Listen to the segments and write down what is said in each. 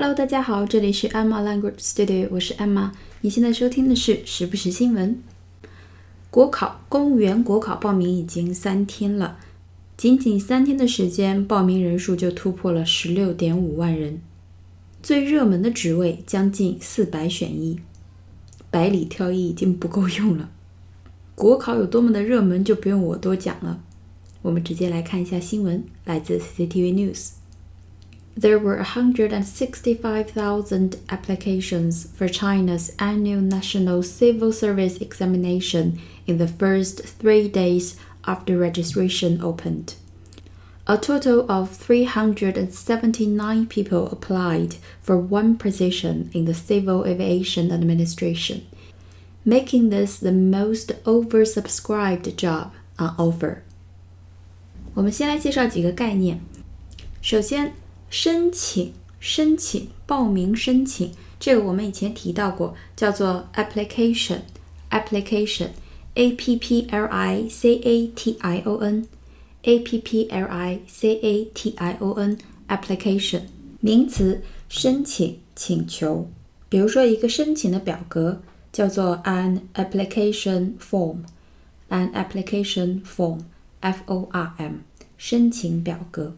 Hello，大家好，这里是 Emma Language Studio，我是 Emma。你现在收听的是时不时新闻。国考公务员国考报名已经三天了，仅仅三天的时间，报名人数就突破了十六点五万人。最热门的职位将近四百选一，百里挑一已经不够用了。国考有多么的热门，就不用我多讲了。我们直接来看一下新闻，来自 CCTV News。There were 165,000 applications for China's annual national civil service examination in the first three days after registration opened. A total of 379 people applied for one position in the Civil Aviation Administration, making this the most oversubscribed job on offer. 我们先来介绍几个概念。首先， 申请、申请、报名、申请，这个我们以前提到过，叫做 application，application，a p p l i c a t i o n，a p p l i c a t i o n，application，名词，申请、请求。比如说，一个申请的表格叫做 an application form，an application form，f o r m，申请表格。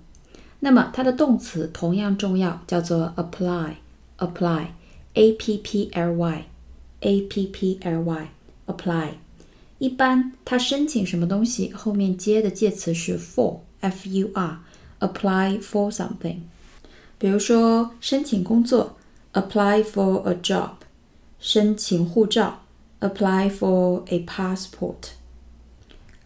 那么它的动词同样重要，叫做 apply，apply，a p p l y，a p p l y，apply。一般它申请什么东西，后面接的介词是 for，f u r，apply for something。比如说申请工作，apply for a job；申请护照，apply for a passport。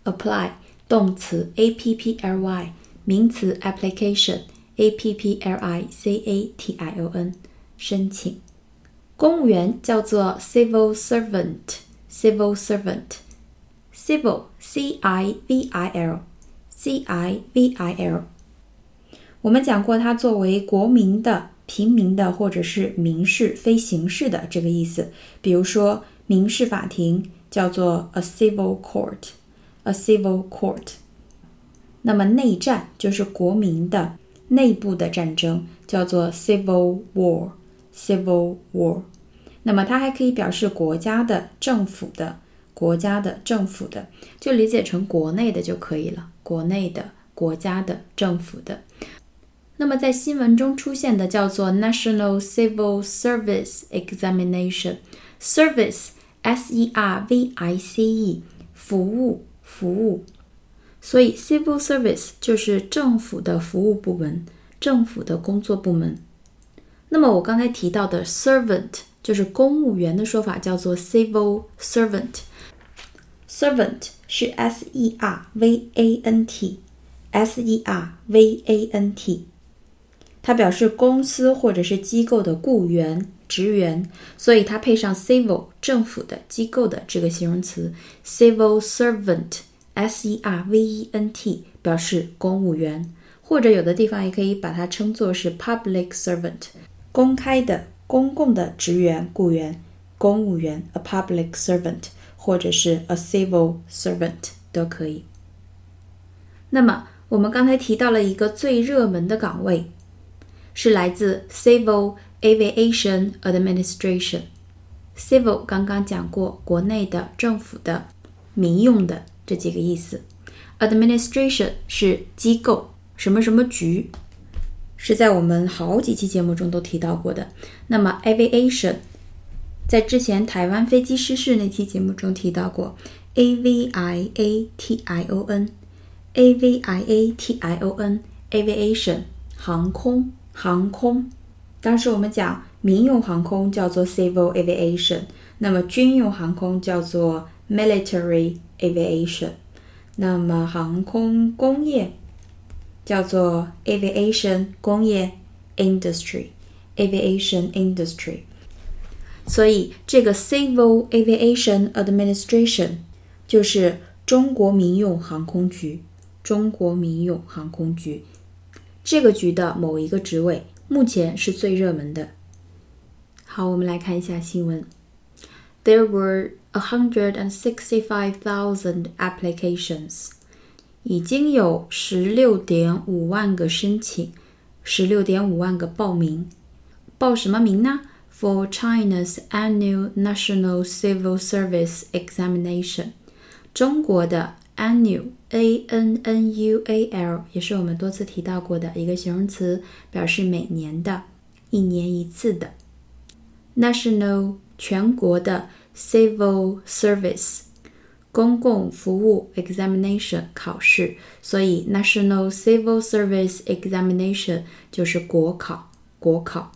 apply 动词 a p p l y。名词 application，a p p l i c a t i o n，申请。公务员叫做 civil servant，civil servant，civil c i v i l c i v i l。我们讲过，它作为国民的、平民的或者是民事、非刑事的这个意思。比如说，民事法庭叫做 a civil court，a civil court。那么内战就是国民的内部的战争，叫做 civil war，civil war。那么它还可以表示国家的、政府的、国家的、政府的，就理解成国内的就可以了，国内的、国家的、政府的。那么在新闻中出现的叫做 National Civil Service Examination，service，s e r v i c e，服务，服务。所以，civil service 就是政府的服务部门，政府的工作部门。那么，我刚才提到的 servant 就是公务员的说法，叫做 civil servant。servant 是 s e r v a n t，s e r v a n t，它表示公司或者是机构的雇员、职员，所以它配上 civil 政府的机构的这个形容词，civil servant。S E R V E N T 表示公务员，或者有的地方也可以把它称作是 public servant，公开的、公共的职员、雇员、公务员，a public servant，或者是 a civil servant 都可以。那么我们刚才提到了一个最热门的岗位，是来自 Civil Aviation Administration。Civil 刚刚讲过，国内的、政府的、民用的。这几个意思，administration 是机构，什么什么局，是在我们好几期节目中都提到过的。那么 aviation，在之前台湾飞机失事那期节目中提到过，a v i a t i o n，a v i a t i o n，aviation 航空，航空。当时我们讲民用航空叫做 civil aviation，那么军用航空叫做 military。aviation，那么航空工业叫做 aviation 工业 industry，aviation industry。所以这个 Civil Aviation Administration 就是中国民用航空局，中国民用航空局这个局的某一个职位，目前是最热门的。好，我们来看一下新闻。There were 165,000 applications，已经有十六点五万个申请，十六点五万个报名。 报什么名呢？For China's annual national civil service examination，中国的 annual a n n u a l 也是我们多次提到过的一个形容词，表示每年的、一年一次的 national 全国的 Civil service 公共服务 examination 考试，所以 national civil service examination 就是国考，国考。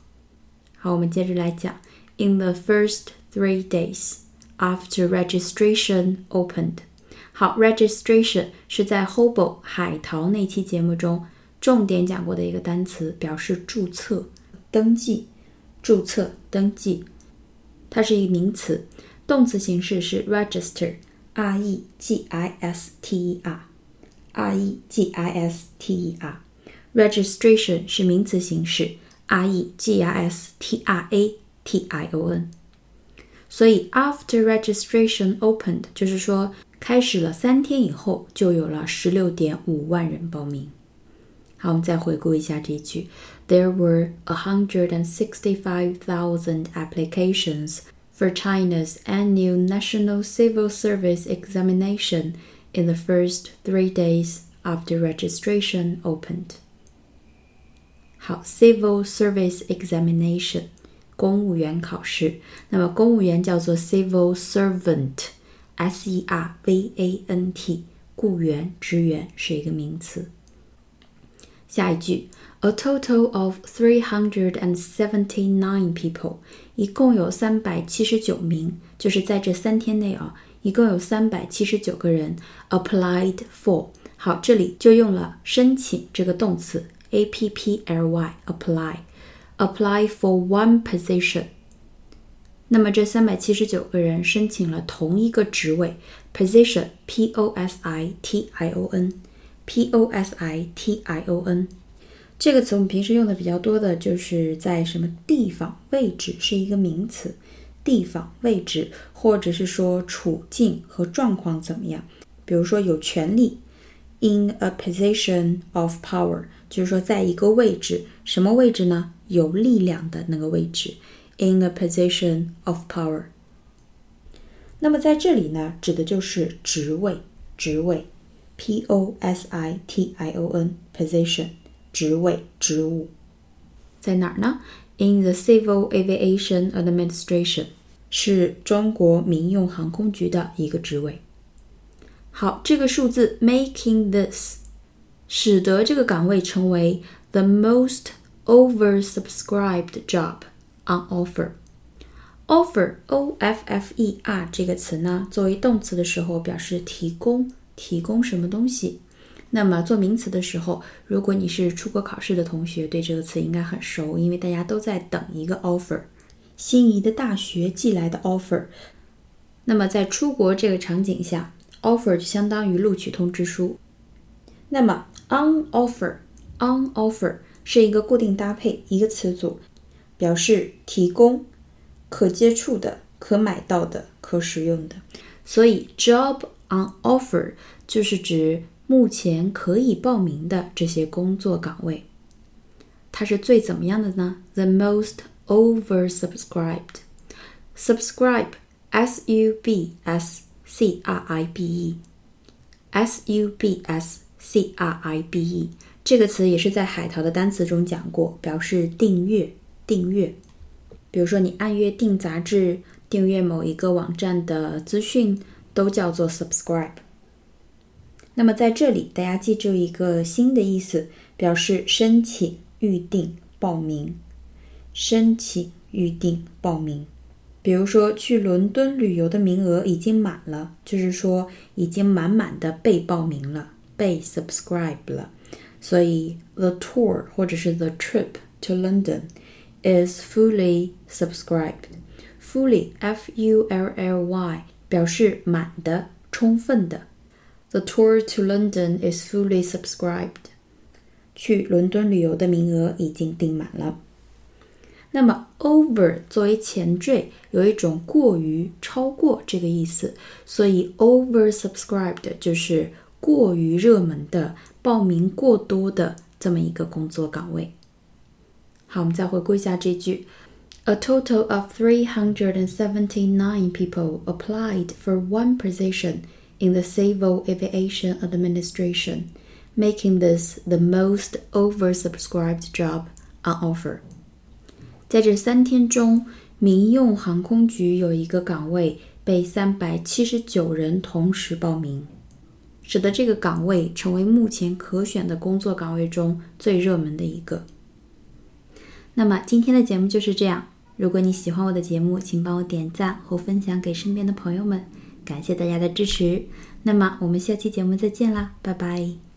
好，我们接着来讲，in the first three days after registration opened。好，registration 是在 Hobo 海淘那期节目中重点讲过的一个单词，表示注册、登记、注册、登记。它是一个名词，动词形式是 register，r e g i s t e r，r e g i s t e r。registration 是名词形式，r e g i s t r a t i o n。所以 after registration opened 就是说。开始了三天以后，就有了十六点五万人报名。好，我们再回顾一下这一句：There were a hundred and sixty-five thousand applications for China's annual national civil service examination in the first three days after registration opened。好，civil service examination，公务员考试。那么公务员叫做 civil servant。S E R V A N T，雇员、职员是一个名词。 下一句，A total of three hundred and seventy-nine people，一共有三百七十九名，就是在这三天内啊，一共有三百七十九个人 applied for。好，这里就用了申请这个动词 A P P L Y，apply，apply for one position。那么这三百七十九个人申请了同一个职位，position p o s i t i o n p o s i t i o n 这个词我们平时用的比较多的就是在什么地方位置是一个名词，地方位置或者是说处境和状况怎么样，比如说有权利，in a position of power，就是说在一个位置，什么位置呢？有力量的那个位置。in a position of power。那么在这里呢，指的就是职位，职位 ，p o s i t i o n，position，职位，职务，在哪儿呢？In the Civil Aviation Administration，是中国民用航空局的一个职位。好，这个数字 making this，使得这个岗位成为 the most oversubscribed job。On offer，offer，o f f e r 这个词呢，作为动词的时候表示提供， 提供什么东西。那么做名词的时候，如果你是出国考试的同学，对这个词应该很熟，因为大家都在等一个 offer，心仪的大学寄来的 offer。那么在出国这个场景下，offer 就相当于录取通知书。那么 on offer，on offer 是一个固定搭配，一个词组。表示提供、可接触的、可买到的、可使用的，所以 job on offer 就是指目前可以报名的这些工作岗位。它是最怎么样的呢？The most oversubscribed. Subscribe, s u b s c r i b e, s u b s c r i b e 这个词也是在海淘的单词中讲过，表示订阅。订阅，比如说你按月订杂志、订阅某一个网站的资讯，都叫做 subscribe。那么在这里，大家记住一个新的意思，表示申请、预定、报名。申请、预定、报名。比如说去伦敦旅游的名额已经满了，就是说已经满满的被报名了，被 subscribe 了。所以 the tour 或者是 the trip to London。is fully subscribed. Fully, F-U-L-L-Y，表示满的、充分的。The tour to London is fully subscribed. 去伦敦旅游的名额已经订满了。那么，over 作为前缀，有一种过于、超过这个意思，所以 oversubscribed 就是过于热门的、报名过多的这么一个工作岗位。好，我们再回顾一下这句 ：A total of three hundred and seventy-nine people applied for one position in the Civil Aviation Administration, making this the most oversubscribed job on offer. 在这三天中，民用航空局有一个岗位被三百七十九人同时报名，使得这个岗位成为目前可选的工作岗位中最热门的一个。那么今天的节目就是这样。 如果你喜欢我的节目，请帮我点赞和分享给身边的朋友们，感谢大家的支持。那么我们下期节目再见啦，拜拜。